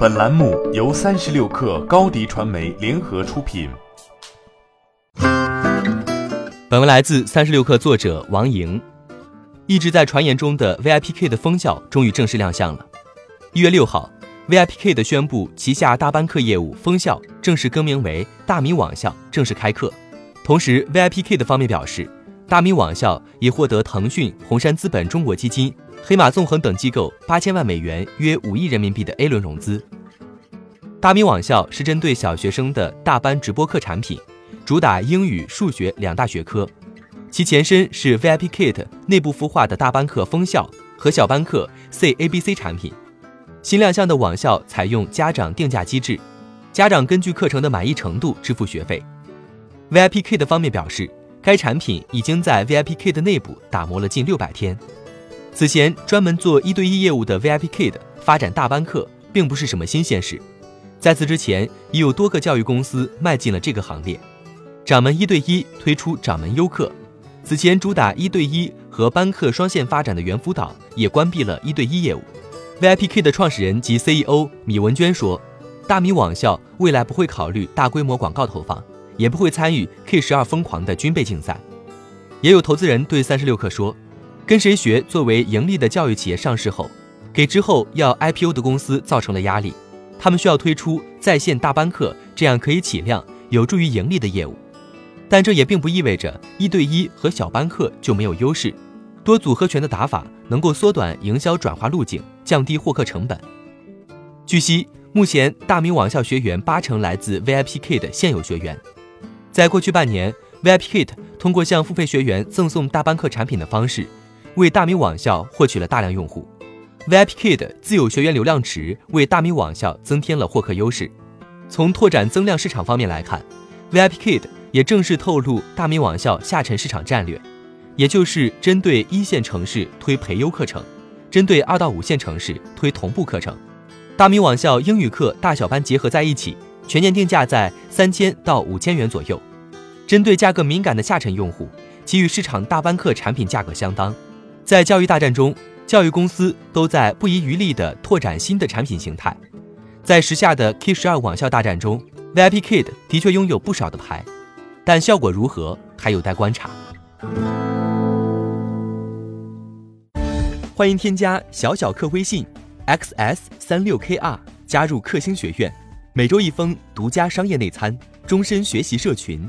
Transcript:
本栏目由三十六氪高低传媒联合出品。本文来自三十六氪作者王莹。一直在传言中的 VIPK 的蜂校终于正式亮相了。一月六号，VIPK 的宣布旗下大班课业务蜂校正式更名为大米网校，正式开课。同时，VIPK 的方面表示，大米网校已获得腾讯、红杉资本中国基金。黑马纵横等机构八千万美元（约五亿人民币）的 A 轮融资。大米网校是针对小学生的大班直播课产品，主打英语、数学两大学科。其前身是 VIPKid 内部孵化的大班课封校和小班课 CABC 产品。新亮相的网校采用家长定价机制，家长根据课程的满意程度支付学费。VIPKid 方面表示，该产品已经在 VIPKid 内部打磨了近六百天。此前专门做一对一业务的 VIPKid 发展大班课，并不是什么新鲜事。在此之前，已有多个教育公司迈进了这个行列。掌门一对一推出掌门优课，此前主打一对一和班课双线发展的猿辅导也关闭了一对一业务。VIPK 的创始人及 CEO 米文娟说：“大米网校未来不会考虑大规模广告投放，也不会参与 K 十二疯狂的军备竞赛。”也有投资人对三十六氪说。跟谁学作为盈利的教育企业上市后，给之后要 IPO 的公司造成了压力。他们需要推出在线大班课这样可以起量、有助于盈利的业务。但这也并不意味着一对一和小班课就没有优势。多组合拳的打法能够缩短营销转化路径，降低获客成本。据悉，目前大明网校学员八成来自 VIPK 的现有学员。在过去半年，VIPK 通过向付费学员赠送大班课产品的方式。为大米网校获取了大量用户，VIPKid 自有学员流量池为大米网校增添了获客优势。从拓展增量市场方面来看，VIPKid 也正式透露大米网校下沉市场战略，也就是针对一线城市推培优课程，针对二到五线城市推同步课程。大米网校英语课大小班结合在一起，全年定价在三千到五千元左右。针对价格敏感的下沉用户，其与市场大班课产品价格相当。在教育大战中，教育公司都在不遗余力地拓展新的产品形态。在时下的 K 十二网校大战中，VIPKid 的确拥有不少的牌，但效果如何还有待观察。欢迎添加小小客微信 xs 三六 kr 加入克星学院，每周一封独家商业内参，终身学习社群，